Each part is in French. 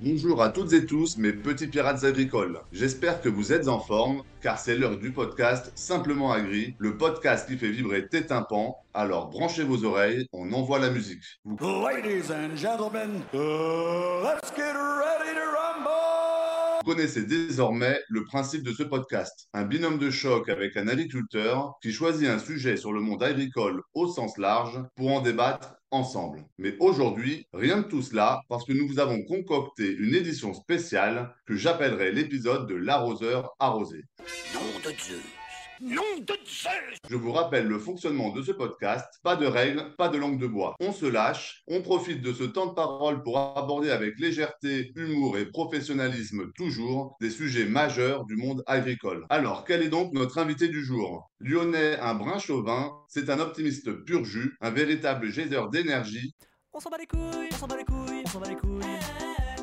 Bonjour à toutes et tous, mes petits pirates agricoles. J'espère que vous êtes en forme, car c'est l'heure du podcast Simplement Agri, le podcast qui fait vibrer tes tympans. Alors branchez vos oreilles, on envoie la musique. Vous Ladies and gentlemen, uh, let's get ready to rumble! connaissez désormais le principe de ce podcast. Un binôme de choc avec un agriculteur qui choisit un sujet sur le monde agricole au sens large pour en débattre ensemble. Mais aujourd'hui, rien de tout cela parce que nous vous avons concocté une édition spéciale que j'appellerai l'épisode de l'arroseur arrosé. Nom de Zeus Nom de Zeus Je vous rappelle le fonctionnement de ce podcast. Pas de règles, pas de langue de bois. On se lâche, on profite de ce temps de parole pour aborder avec légèreté, humour et professionnalisme toujours des sujets majeurs du monde agricole. Alors, quel est donc notre invité du jour? Lyonnais, un brin chauvin, c'est un optimiste pur jus, un véritable geyser d'énergie On s'en bat les couilles, on s'en bat les couilles, on s'en bat les couilles.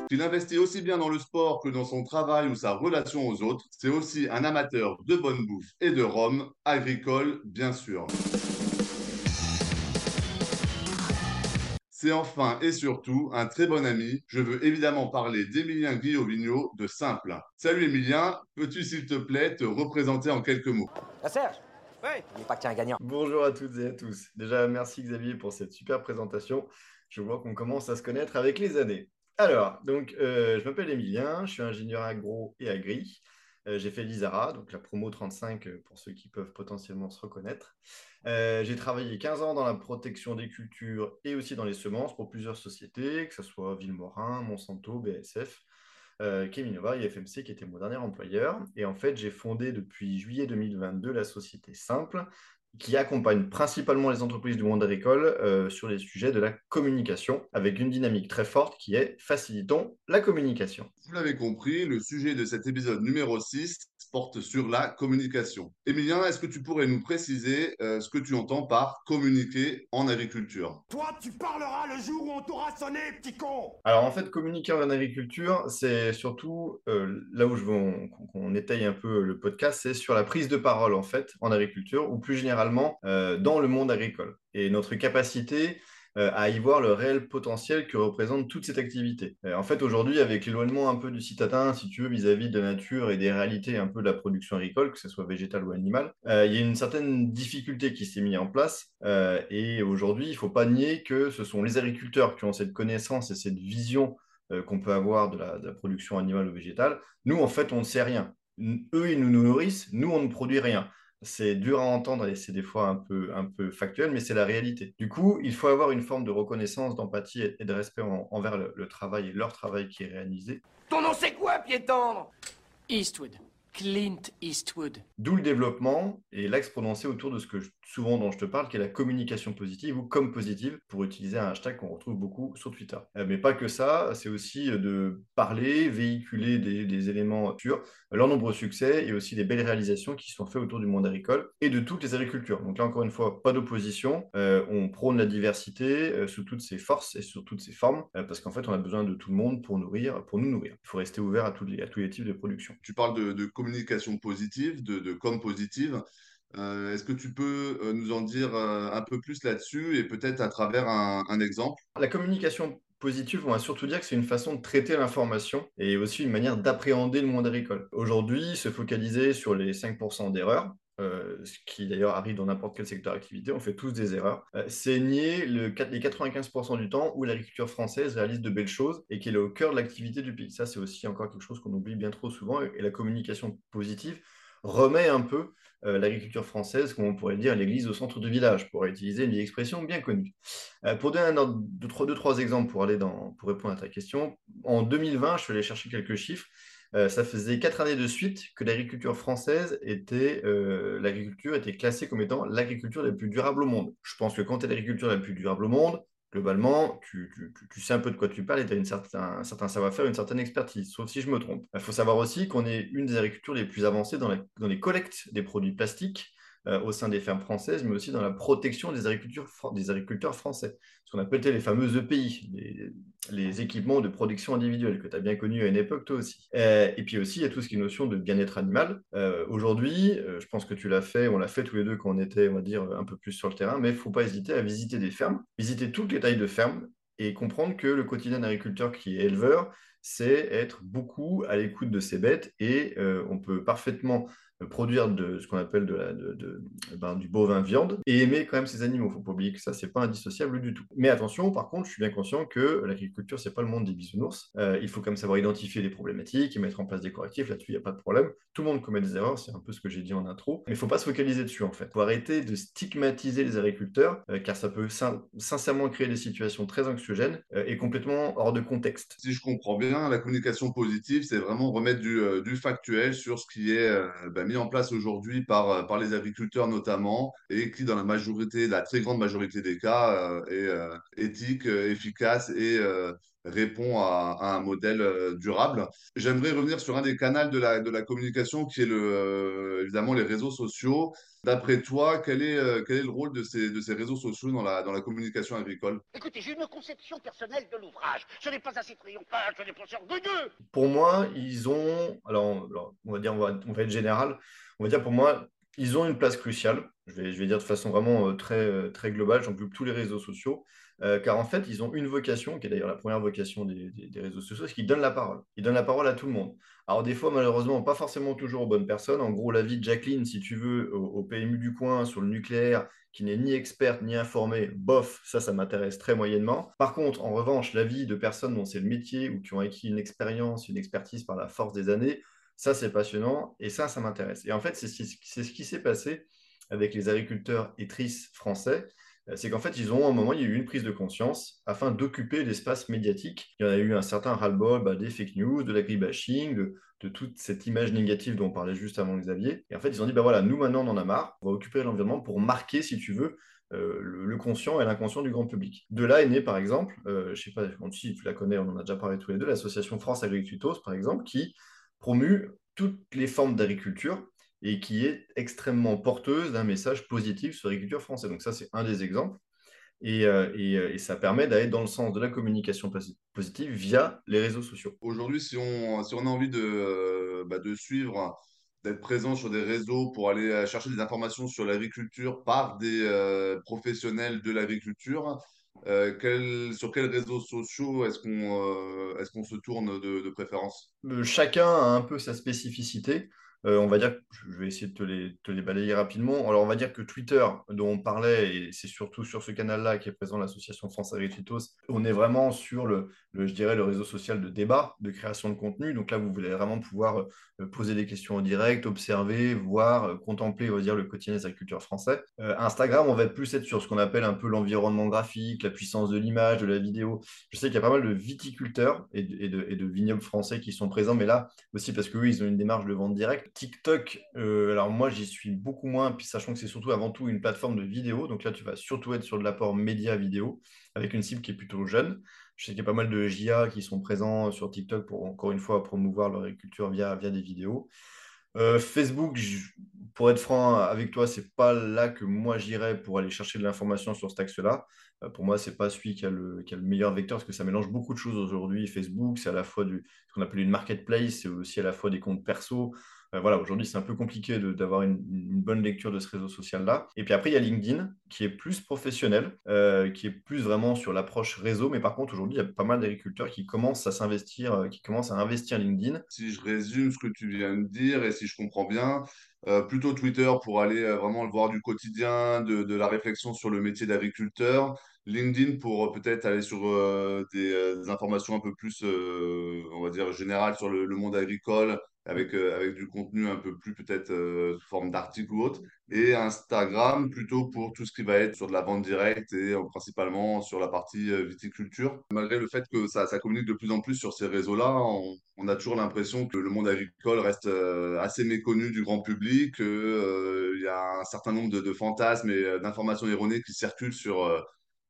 Qu'il investit aussi bien dans le sport que dans son travail ou sa relation aux autres. C'est aussi un amateur de bonne bouffe et de rhum, agricole bien sûr. C'est enfin et surtout un très bon ami. Je veux évidemment parler d'Emilien Guillot-Vigneault de Simple. Salut Emilien, peux-tu s'il te plaît te représenter en quelques mots? Ah Serge Ouais N'oublie pas que tu es un gagnant. Bonjour à toutes et à tous. Déjà, merci Xavier pour cette super présentation. Je vois qu'on commence à se connaître avec les années. Alors, donc, euh, je m'appelle Emilien, je suis ingénieur agro et agri. Euh, j'ai fait l'ISARA, donc la promo 35 euh, pour ceux qui peuvent potentiellement se reconnaître. J'ai travaillé 15 ans dans la protection des cultures et aussi dans les semences pour plusieurs sociétés, que ce soit Villemorin, Monsanto, BASF, Keminova et FMC qui était mon dernier employeur. Et en fait, j'ai fondé depuis juillet 2022 la société Simple qui accompagne principalement les entreprises du monde agricole euh, sur les sujets de la communication, avec une dynamique très forte qui est facilitons la communication. Vous l'avez compris, le sujet de cet épisode numéro 6 porte sur la communication. Emilien, est-ce que tu pourrais nous préciser euh, ce que tu entends par communiquer en agriculture? Toi, tu parleras le jour où on t'aura sonné, petit con! Alors en fait, communiquer en agriculture, c'est surtout euh, là où je veux on- étaye un peu le podcast, c'est sur la prise de parole en fait en agriculture ou plus généralement euh, dans le monde agricole et notre capacité euh, à y voir le réel potentiel que représente toute cette activité. Euh, en fait, aujourd'hui, avec l'éloignement un peu du citadin, si tu veux, vis-à-vis de la nature et des réalités un peu de la production agricole, que ce soit végétale ou animale, euh, il y a une certaine difficulté qui s'est mise en place. Euh, et aujourd'hui, il ne faut pas nier que ce sont les agriculteurs qui ont cette connaissance et cette vision euh, qu'on peut avoir de la, de la production animale ou végétale. Nous, en fait, on ne sait rien. Eux, ils nous nourrissent, nous, on ne produit rien. C'est dur à entendre et c'est des fois un peu, un peu factuel, mais c'est la réalité. Du coup, il faut avoir une forme de reconnaissance, d'empathie et de respect en- envers le, le travail et leur travail qui est réalisé. Ton nom c'est quoi, pied tendre? Eastwood. Clint Eastwood. D'où le développement et l'axe prononcé autour de ce que je- souvent dont je te parle, qui est la communication positive ou comme positive, pour utiliser un hashtag qu'on retrouve beaucoup sur Twitter. Euh, mais pas que ça, c'est aussi de parler, véhiculer des, des éléments sur leurs nombreux succès et aussi des belles réalisations qui sont faites autour du monde agricole et de toutes les agricultures. Donc là, encore une fois, pas d'opposition. Euh, on prône la diversité euh, sous toutes ses forces et sous toutes ses formes, euh, parce qu'en fait, on a besoin de tout le monde pour nourrir, pour nous nourrir. Il faut rester ouvert à tous les, à tous les types de production. Tu parles de, de communication positive, de, de com positive. Euh, Est-ce que tu peux euh, nous en dire euh, un peu plus là-dessus et peut-être à travers un, un exemple? La communication positive, on va surtout dire que c'est une façon de traiter l'information et aussi une manière d'appréhender le monde agricole. Aujourd'hui, se focaliser sur les 5% d'erreurs, euh, ce qui d'ailleurs arrive dans n'importe quel secteur d'activité, on fait tous des erreurs. Euh, c'est nier les 95% du temps où l'agriculture française réalise de belles choses et qu'elle est au cœur de l'activité du pays. Ça, c'est aussi encore quelque chose qu'on oublie bien trop souvent et, la communication positive remet un peu euh, l'agriculture française, comme on pourrait dire, l'église au centre du village, pour utiliser une expression bien connue. Pour donner un ordre, deux, trois, deux, trois exemples pour, aller dans, pour répondre à ta question, en 2020, je suis allé chercher quelques chiffres. Euh, ça faisait quatre années de suite que l'agriculture française était, euh, l'agriculture était classée comme étant l'agriculture la plus durable au monde. Je pense que quand tu es l'agriculture la plus durable au monde, globalement, tu, tu- tu- sais un peu de quoi tu parles et tu as une certain, un certain savoir-faire, une certaine expertise, sauf si je me trompe. Il faut savoir aussi qu'on est une des agricultures les plus avancées dans, dans les collectes des produits plastiques euh, au sein des fermes françaises, mais aussi dans la protection des, agriculteurs français. Ce qu'on appelait les fameux EPI, les, équipements de production individuelle, que tu as bien connu à une époque, toi aussi. Euh, et puis aussi, il y a tout ce qui est notion de bien-être animal. Euh, Aujourd'hui, je pense que tu l'as fait, on l'a fait tous les deux quand on était, on va dire, un peu plus sur le terrain, mais il ne faut pas hésiter à visiter des fermes, visiter toutes les tailles de fermes, et comprendre que le quotidien d'agriculteur qui est éleveur, c'est être beaucoup à l'écoute de ses bêtes et on peut parfaitement produire de ce qu'on appelle de ben, du bovin viande et aimer quand même ces animaux. Il faut pas oublier que ça, c'est pas indissociable du tout. Mais attention, par contre, je suis bien conscient que l'agriculture, c'est pas le monde des bisounours. Euh, il faut quand même savoir identifier les problématiques et mettre en place des correctifs. Là-dessus, il n'y a pas de problème. Tout le monde commet des erreurs, c'est un peu ce que j'ai dit en intro. Mais il faut pas se focaliser dessus, en fait. Il faut arrêter de stigmatiser les agriculteurs, euh, car ça peut sin sincèrement créer des situations très anxiogènes euh, et complètement hors de contexte. Si je comprends bien, la communication positive, c'est vraiment remettre du, euh, du, factuel sur ce qui est ben, mis en place aujourd'hui par, euh, par les agriculteurs notamment, et qui dans la majorité, la très grande majorité des cas, euh, est euh, éthique, efficace et répond à, à, un modèle durable. J'aimerais revenir sur un des canaux de la, de la communication qui est le, évidemment les réseaux sociaux. D'après toi, quel est, quel est le rôle de ces, de ces réseaux sociaux dans la, dans la communication agricole? Écoutez, j'ai une conception personnelle de l'ouvrage. Ce n'est pas assez triomphal, ce n'est pas orgueilleux. Pour moi, ils ont, alors, alors, on va dire, on va, on va être général, on va dire pour moi, ils ont une place cruciale. Je vais, je vais dire de façon vraiment très, très globale, j'englobe tous les réseaux sociaux. Euh, car en fait, ils ont une vocation, qui est d'ailleurs la première vocation des, réseaux sociaux, c'est qu'ils donnent la parole. Ils donnent la parole à tout le monde. Alors des fois, malheureusement, pas forcément toujours aux bonnes personnes. En gros, l'avis de Jacqueline, si tu veux, au, PMU du coin sur le nucléaire, qui n'est ni experte ni informée, bof, ça, ça m'intéresse très moyennement. Par contre, en revanche, l'avis de personnes dont c'est le métier ou qui ont acquis une expérience, une expertise par la force des années, ça, c'est passionnant et ça, ça m'intéresse. Et en fait, c'est ce qui s'est passé avec les agriculteurs et français c'est qu'en fait, ils ont, un moment, il y a eu une prise de conscience afin d'occuper l'espace médiatique. Il y en a eu un certain ras-le-bol bah, des fake news, de l'agribashing, de, de toute cette image négative dont on parlait juste avant Xavier. Et en fait, ils ont dit, bah voilà, nous maintenant, on en a marre, on va occuper l'environnement pour marquer, si tu veux, euh, le, conscient et l'inconscient du grand public. De là est né, par exemple, euh, je sais pas si tu la connais, on en a déjà parlé tous les deux, l'association France Agricultos, par exemple, qui promue toutes les formes d'agriculture et qui est extrêmement porteuse d'un message positif sur l'agriculture française. Donc ça, c'est un des exemples. Et, euh, et, euh, et, ça permet d'aller dans le sens de la communication positive via les réseaux sociaux. Aujourd'hui, si on, si on a envie de, euh, bah, de suivre, d'être présent sur des réseaux pour aller chercher des informations sur l'agriculture par des euh, professionnels de l'agriculture, euh, quel, sur quels réseaux sociaux est-ce qu'on est se tourne de, de préférence? Chacun a un peu sa spécificité. Euh, on va dire, je vais essayer de te les, te les, balayer rapidement. Alors, on va dire que Twitter, dont on parlait, et c'est surtout sur ce canal-là qui est présent l'association France Agricultos, on est vraiment sur le, je dirais, le réseau social de débat, de création de contenu. Donc là, vous voulez vraiment pouvoir euh, poser des questions en direct, observer, voir, euh, contempler, on va dire, le quotidien des agriculteurs français. Euh, Instagram, on va plus être sur ce qu'on appelle un peu l'environnement graphique, la puissance de l'image, de la vidéo. Je sais qu'il y a pas mal de viticulteurs et de, et, de, vignobles français qui sont présents, mais là aussi parce qu'eux, ils ont une démarche de vente directe TikTok, euh, alors moi j'y suis beaucoup moins, puis sachant que c'est surtout avant tout une plateforme de vidéo, donc là tu vas surtout être sur de l'apport média vidéo avec une cible qui est plutôt jeune. Je sais qu'il y a pas mal de JA qui sont présents sur TikTok pour encore une fois promouvoir leur agriculture via, via des vidéos. Euh, Facebook, pour être franc avec toi, c'est pas là que moi j'irais pour aller chercher de l'information sur cet axe-là. Euh, pour moi, c'est pas celui qui a, le, qui a, le, meilleur vecteur parce que ça mélange beaucoup de choses aujourd'hui. Facebook, c'est à la fois du, ce qu'on appelle une marketplace, c'est aussi à la fois des comptes perso. Euh, voilà, aujourd'hui, c'est un peu compliqué d'avoir une, bonne lecture de ce réseau social-là. Et puis après, il y a LinkedIn qui est plus professionnel, euh, qui est plus vraiment sur l'approche réseau. Mais par contre, aujourd'hui, il y a pas mal d'agriculteurs qui commencent à s'investir, euh, qui commencent à investir LinkedIn. Si je résume ce que tu viens de dire et si je comprends bien, plutôt Twitter pour aller vraiment le voir du quotidien, de, la réflexion sur le métier d'agriculteur. LinkedIn pour peut-être aller sur des, informations un peu plus, on va dire, générales sur le monde agricole, avec, euh, avec du contenu un peu plus peut-être euh, sous forme d'article ou autre, et Instagram plutôt pour tout ce qui va être sur de la vente directe et euh, principalement sur la partie viticulture. Malgré le fait que ça, ça communique de plus en plus sur ces réseaux-là, on, a toujours l'impression que le monde agricole reste assez méconnu du grand public, qu'il y a un certain nombre de fantasmes et d'informations erronées qui circulent sur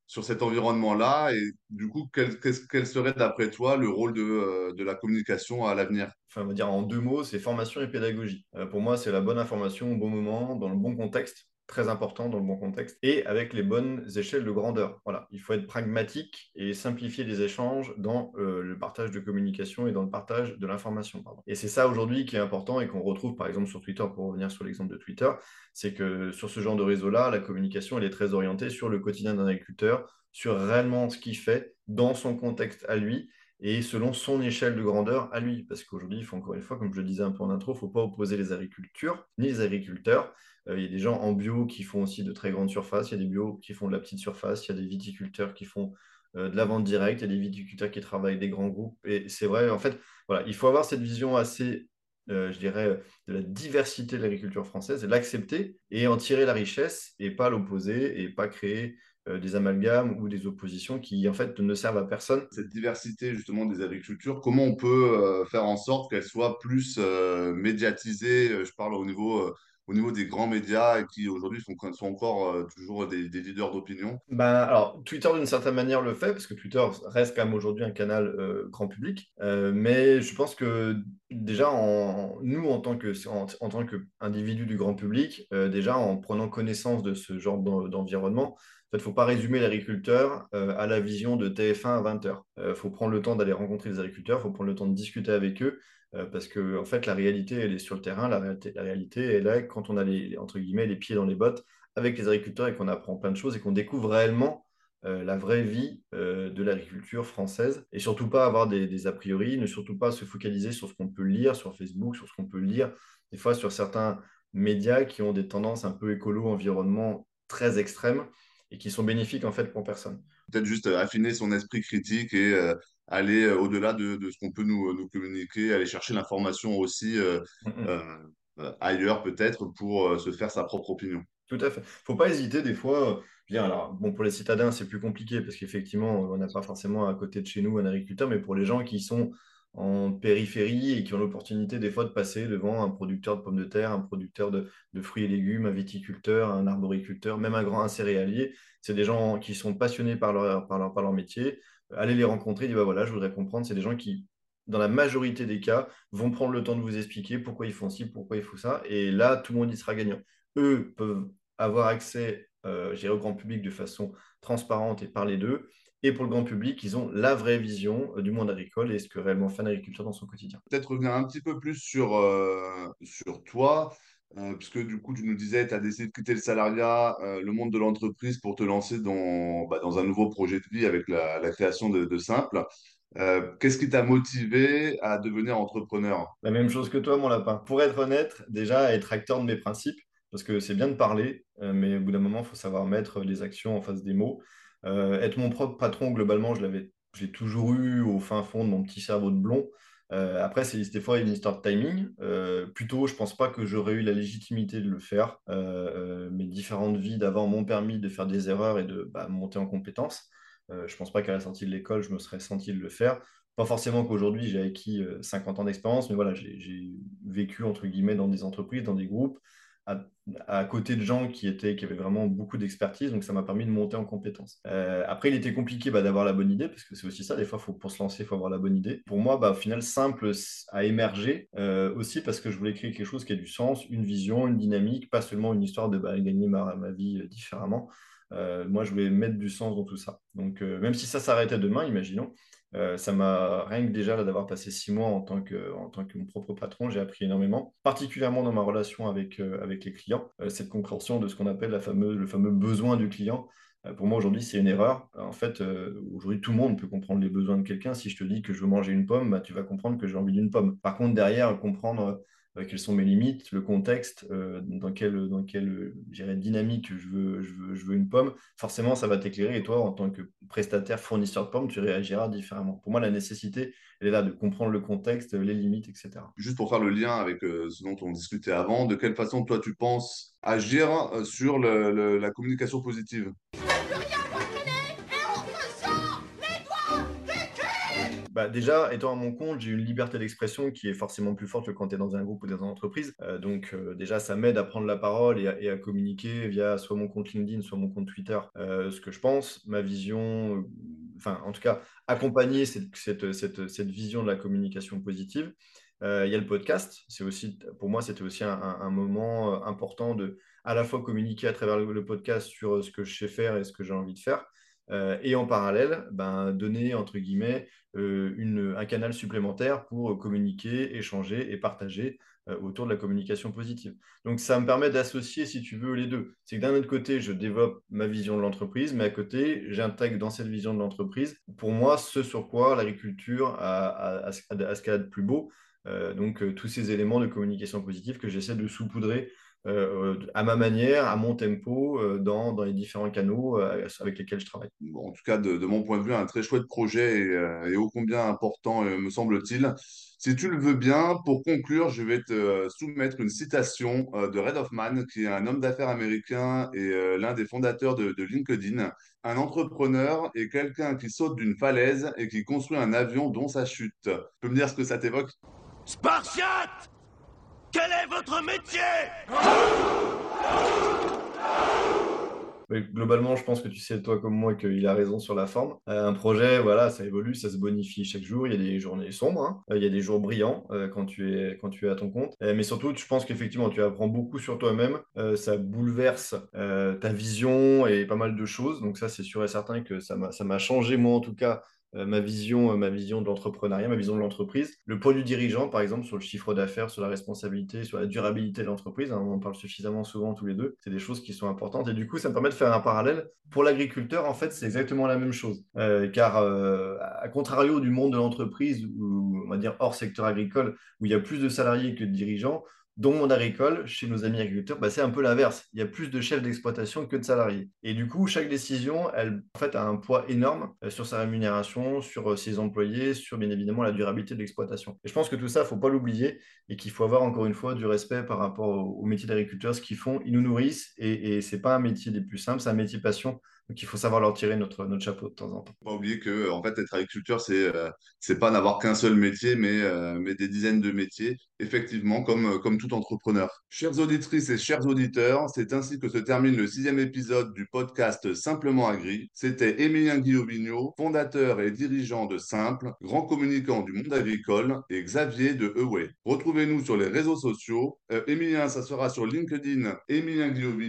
sur cet environnement-là Et du coup, quel, serait d'après toi le rôle de, euh, la communication à l'avenir? Enfin, dire en deux mots, c'est formation et pédagogie. Euh, pour moi, c'est la bonne information au bon moment, dans le bon contexte. Très important dans le bon contexte et avec les bonnes échelles de grandeur. Voilà, il faut être pragmatique et simplifier les échanges dans euh, le partage de communication et dans le partage de l'information. Et c'est ça aujourd'hui qui est important et qu'on retrouve par exemple sur Twitter, pour revenir sur l'exemple de Twitter, c'est que sur ce genre de réseau-là, la communication, est très orientée sur le quotidien d'un agriculteur, sur réellement ce qu'il fait dans son contexte à lui et selon son échelle de grandeur à lui. Parce qu'aujourd'hui, il faut encore une fois, comme je le disais un peu en intro, il ne faut pas opposer les agricultures ni les agriculteurs. Euh, il y a des gens en bio qui font aussi de très grandes surfaces, il y a des bio qui font de la petite surface, il y a des viticulteurs qui font euh, de la vente directe, il y a des viticulteurs qui travaillent des grands groupes. Et c'est vrai, en fait, voilà, il faut avoir cette vision assez, euh, je dirais, de la diversité de l'agriculture française, l'accepter et en tirer la richesse et pas l'opposer et pas créer des amalgames ou des oppositions qui en fait ne servent à personne. Cette diversité justement des agricultures, comment on peut euh, faire en sorte qu'elle soit plus euh, médiatisée Je parle au niveau au niveau des grands médias qui aujourd'hui sont, encore toujours des, leaders d'opinion? Ben, Alors, Twitter, d'une certaine manière, le fait, parce que Twitter reste quand même aujourd'hui un canal grand public. mais je pense que déjà, en, nous, en tant qu'individus du grand public, déjà en prenant connaissance de ce genre d'environnement, il ne faut pas résumer l'agriculteur euh, à la vision de TF1 à 20h. Il euh, faut prendre le temps d'aller rencontrer les agriculteurs, il faut prendre le temps de discuter avec eux, euh, parce que en fait, la réalité, est sur le terrain. La réalité, est quand on a les, pieds dans les bottes avec les agriculteurs et qu'on apprend plein de choses et qu'on découvre réellement la vraie vie de l'agriculture française et surtout pas avoir des, des, a priori, ne surtout pas se focaliser sur ce qu'on peut lire sur Facebook, sur ce qu'on peut lire des fois sur certains médias qui ont des tendances un peu écolo, environnement très extrêmes et qui sont bénéfiques en fait pour personne. Peut-être juste euh, affiner son esprit critique et euh, aller euh, au-delà de, ce qu'on peut nous, nous, communiquer, aller chercher l'information aussi ailleurs peut-être pour se faire sa propre opinion. Tout à fait. Faut pas hésiter des fois. Bien, alors, bon, pour les citadins, c'est plus compliqué parce qu'effectivement, on n'a pas forcément à côté de chez nous un agriculteur, mais pour les gens qui sont en périphérie et qui ont l'opportunité des fois de passer devant un producteur de pommes de terre, un producteur de, fruits et légumes, un viticulteur, un arboriculteur, même un grand un céréalier. C'est des gens qui sont passionnés par leur, par leur, par leur métier. Allez les rencontrer, dire bah voilà, je voudrais comprendre. C'est des gens qui, dans la majorité des cas, vont prendre le temps de vous expliquer pourquoi ils font ci, pourquoi ils font ça. Et là, tout le monde y sera gagnant. Eux peuvent avoir accès euh, au grand public de façon transparente et parler d'eux et pour le grand public, ils ont la vraie vision euh, du monde agricole et ce que réellement fait un agriculteur dans son quotidien. Peut-être revenir un petit peu plus sur, euh, sur toi, euh, puisque du coup, tu nous disais, tu as décidé de quitter le salariat, le monde de l'entreprise pour te lancer dans, bah, dans un nouveau projet de vie avec la, la création de, de Simple. Qu'est-ce qui t'a motivé à devenir entrepreneur? La même chose que toi, mon lapin. Pour être honnête, déjà, être acteur de mes principes, parce que c'est bien de parler, mais au bout d'un moment, il faut savoir mettre les actions en face des mots. Euh, être mon propre patron, globalement, je l'avais, j'ai toujours eu au fin fond de mon petit cerveau de blond. Euh, après, c'est des fois une histoire de timing. Euh, plutôt, je pense pas que j'aurais eu la légitimité de le faire. mes différentes vies d'avant m'ont permis de faire des erreurs et de bah, monter en compétences. je pense pas qu'à la sortie de l'école, je me serais senti de le faire. Pas forcément qu'aujourd'hui, j'ai acquis 50 ans d'expérience, mais voilà, j'ai vécu, entre guillemets, dans des entreprises, dans des groupes à, côté de gens qui, étaient, qui avaient vraiment beaucoup d'expertise, donc ça m'a permis de monter en compétences. Euh, après, il était compliqué bah, d'avoir la bonne idée, parce que c'est aussi ça, des fois, faut, pour se lancer, il faut avoir la bonne idée. Pour moi, bah, au final, simple à émerger, euh, aussi parce que je voulais créer quelque chose qui ait du sens, une vision, une dynamique, pas seulement une histoire de bah, gagner ma, ma vie euh, différemment. moi, je voulais mettre du sens dans tout ça. Donc, même si ça s'arrêtait demain, imaginons, euh, ça m'a rien que déjà d'avoir passé six mois en tant que, en tant que mon propre patron, j'ai appris énormément, particulièrement dans ma relation avec, euh, avec les clients, euh, cette compréhension de ce qu'on appelle la fameuse, le fameux besoin du client. pour moi, aujourd'hui, c'est une erreur. En fait, aujourd'hui, tout le monde peut comprendre les besoins de quelqu'un. Si je te dis que je veux manger une pomme, bah, tu vas comprendre que j'ai envie d'une pomme. Par contre, derrière, comprendre quelles sont mes limites, le contexte, euh, dans quelle, dans quelle dynamique je veux, je, veux, je veux une pomme, forcément, ça va t'éclairer. Et toi, en tant que prestataire, fournisseur de pommes, tu réagiras différemment. Pour moi, la nécessité, elle est là de comprendre le contexte, les limites, etc. Juste pour faire le lien avec euh, ce dont on discutait avant, de quelle façon, toi, tu penses agir sur la communication positive? Bah, déjà, étant à mon compte, j'ai une liberté d'expression qui est forcément plus forte que quand tu es dans un groupe ou dans une entreprise. Euh, donc, euh, déjà, ça m'aide à prendre la parole et à, communiquer via soit mon compte LinkedIn, soit mon compte Twitter, euh, ce que je pense, ma vision, enfin, en tout cas, accompagner cette, vision de la communication positive. Il y a le podcast. Aussi, pour moi, c'était aussi un, moment important de à la fois communiquer à travers le, podcast sur ce que je sais faire et ce que j'ai envie de faire, et en parallèle, ben, donner, entre guillemets, une, un canal supplémentaire pour communiquer, échanger et partager euh, autour de la communication positive. Donc ça me permet d'associer, si tu veux, les deux. C'est que d'un autre côté, je développe ma vision de l'entreprise, mais à côté, j'intègre dans cette vision de l'entreprise, pour moi, ce sur quoi l'agriculture a, qu'elle a de plus beau. Euh, donc euh, tous ces éléments de communication positive que j'essaie de saupoudrer à ma manière, à mon tempo, dans, dans, les différents canaux avec lesquels je travaille. en tout cas, de, mon point de vue, un très chouette projet et, et ô combien important, me semble-t-il. Si tu le veux bien, pour conclure, je vais te euh, soumettre une citation euh, de Red Hoffman, qui est un homme d'affaires américain et euh, l'un des fondateurs de, LinkedIn. Un entrepreneur est quelqu'un qui saute d'une falaise et qui construit un avion dont sa chute. Tu peux me dire ce que ça t'évoque? Spartiate Quel est votre métier? Globalement, je pense que tu sais, toi comme moi, qu'il a raison sur la forme. Euh, un projet, voilà, ça évolue, ça se bonifie chaque jour. Il y a des journées sombres, hein. euh, il y a des jours brillants euh, quand, tu es, quand tu es à ton compte. mais surtout, je pense qu'effectivement, tu apprends beaucoup sur toi-même. ça bouleverse ta vision et pas mal de choses. Donc ça, c'est sûr et certain que ça m'a changé, moi en tout cas, ma vision, euh, ma vision de l'entrepreneuriat, ma vision de l'entreprise. Le poids du dirigeant, par exemple, sur le chiffre d'affaires, sur la responsabilité, sur la durabilité de l'entreprise, hein, on en parle suffisamment souvent tous les deux. C'est des choses qui sont importantes. Et du coup, ça me permet de faire un parallèle. Pour l'agriculteur, en fait, c'est exactement la même chose. Euh, car, à contrario du monde de l'entreprise, ou on va dire hors secteur agricole, où il y a plus de salariés que de dirigeants, dans le monde agricole, chez nos amis agriculteurs, bah, c'est un peu l'inverse. Il y a plus de chefs d'exploitation que de salariés. Et du coup, chaque décision, elle en fait, a un poids énorme euh, sur sa rémunération, sur euh, ses employés, sur bien évidemment la durabilité de l'exploitation. Et je pense que tout ça, il ne faut pas l'oublier et qu'il faut avoir encore une fois du respect par rapport au, métier d'agriculteur, ce qu'ils font. Ils nous nourrissent et, ce n'est pas un métier des plus simples, c'est un métier passion. Donc il faut savoir leur tirer notre, notre chapeau de temps en temps. Pas oublier que en fait être agriculteur c'est euh, c'est pas n'avoir qu'un seul métier mais mais des dizaines de métiers effectivement, comme, euh, comme tout entrepreneur. Chères auditrices et chers auditeurs, c'est ainsi que se termine le sixième épisode du podcast Simplement Agri. C'était Émilien Guillaume, fondateur et dirigeant de Simple, grand communicant du monde agricole, et Xavier de Eway. Retrouvez-nous sur les réseaux sociaux. Euh, ça sera sur LinkedIn, Émilien Guillaume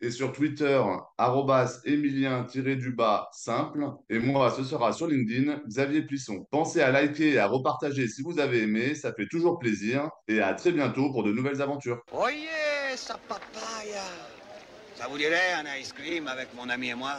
et sur Twitter, arrobas Émilien-du-bas simple. Et moi, ce sera sur LinkedIn, Xavier Plisson. Pensez à liker et à repartager si vous avez aimé, ça fait toujours plaisir et à très bientôt pour de nouvelles aventures. Oyez, sa papaya Ça vous dirait un ice cream avec mon ami et moi?